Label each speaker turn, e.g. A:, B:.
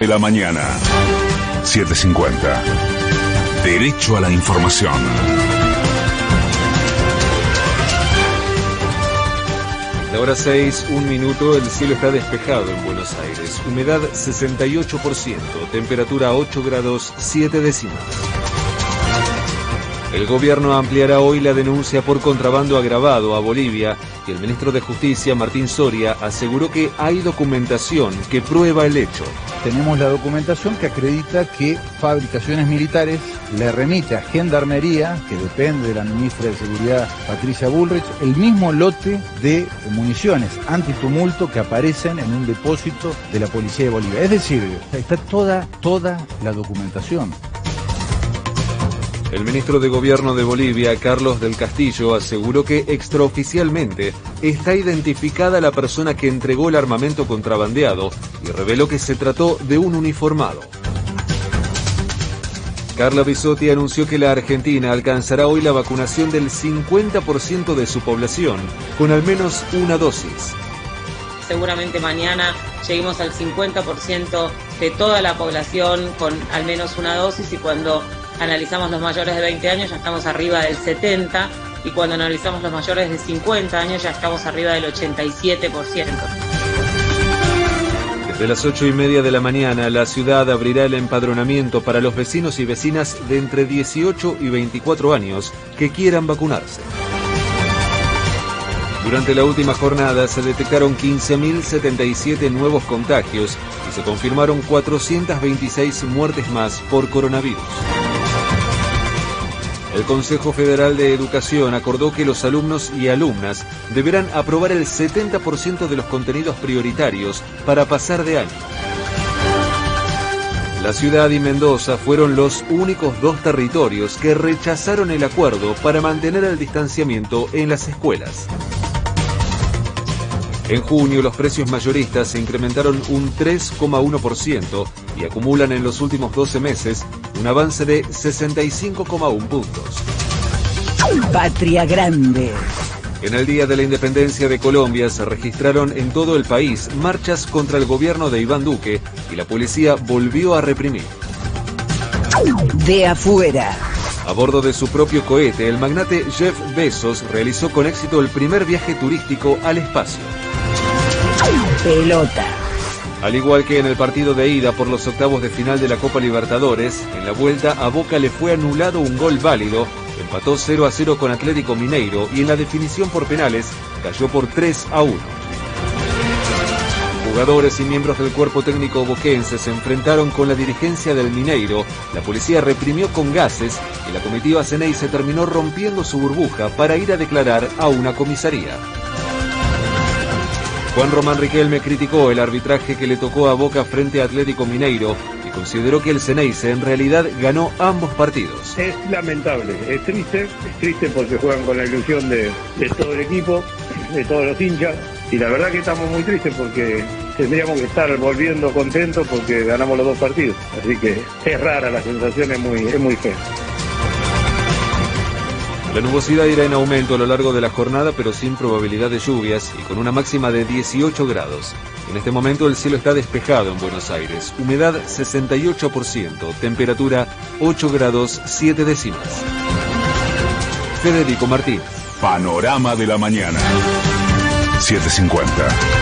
A: de la mañana. 750. Derecho a la información.
B: La hora 6, un minuto, el cielo está despejado en Buenos Aires. Humedad 68%, temperatura 8 grados 7 décimas. El gobierno ampliará hoy la denuncia por contrabando agravado a Bolivia y el ministro de Justicia, Martín Soria, aseguró que hay documentación que prueba el hecho.
C: Tenemos la documentación que acredita que Fabricaciones Militares le remite a Gendarmería, que depende de la ministra de Seguridad Patricia Bullrich, el mismo lote de municiones antitumulto que aparecen en un depósito de la Policía de Bolivia. Es decir, está toda, toda la documentación.
B: El ministro de Gobierno de Bolivia, Carlos del Castillo, aseguró que extraoficialmente está identificada la persona que entregó el armamento contrabandeado y reveló que se trató de un uniformado. Carla Bisotti anunció que la Argentina alcanzará hoy la vacunación del 50% de su población con al menos una dosis.
D: Seguramente mañana lleguemos al 50% de toda la población con al menos una dosis y cuando analizamos los mayores de 20 años ya estamos arriba del 70 y cuando analizamos los mayores de 50 años ya estamos arriba del 87%.
B: Desde las 8 y media de la mañana, la ciudad abrirá el empadronamiento para los vecinos y vecinas de entre 18 y 24 años que quieran vacunarse. Durante la última jornada se detectaron 15.077 nuevos contagios y se confirmaron 426 muertes más por coronavirus. El Consejo Federal de Educación acordó que los alumnos y alumnas deberán aprobar el 70% de los contenidos prioritarios para pasar de año. La ciudad y Mendoza fueron los únicos dos territorios que rechazaron el acuerdo para mantener el distanciamiento en las escuelas. En junio los precios mayoristas se incrementaron un 3,1% y acumulan en los últimos 12 meses un avance de 65,1 puntos.
E: Patria Grande.
B: En el Día de la Independencia de Colombia se registraron en todo el país marchas contra el gobierno de Iván Duque y la policía volvió a reprimir.
E: De afuera.
B: A bordo de su propio cohete, el magnate Jeff Bezos realizó con éxito el primer viaje turístico al espacio.
E: Pelota.
B: Al igual que en el partido de ida por los octavos de final de la Copa Libertadores, en la vuelta a Boca le fue anulado un gol válido, empató 0 a 0 con Atlético Mineiro y en la definición por penales cayó por 3 a 1. Jugadores y miembros del cuerpo técnico boquense se enfrentaron con la dirigencia del Mineiro, la policía reprimió con gases y la comitiva Ceney se terminó rompiendo su burbuja para ir a declarar a una comisaría. Juan Román Riquelme criticó el arbitraje que le tocó a Boca frente a Atlético Mineiro y consideró que el Ceneice en realidad ganó ambos partidos.
F: Es lamentable, es triste, es triste porque juegan con la ilusión de, de todo el equipo, de todos los hinchas, y la verdad que estamos muy tristes porque tendríamos que estar volviendo contentos porque ganamos los dos partidos. Así que es rara la sensación, es muy, es muy fea.
B: La nubosidad irá en aumento a lo largo de la jornada, pero sin probabilidad de lluvias y con una máxima de 18 grados. En este momento el cielo está despejado en Buenos Aires. Humedad 68%, temperatura 8 grados 7 décimas. Federico Martín.
A: Panorama de la mañana. 750.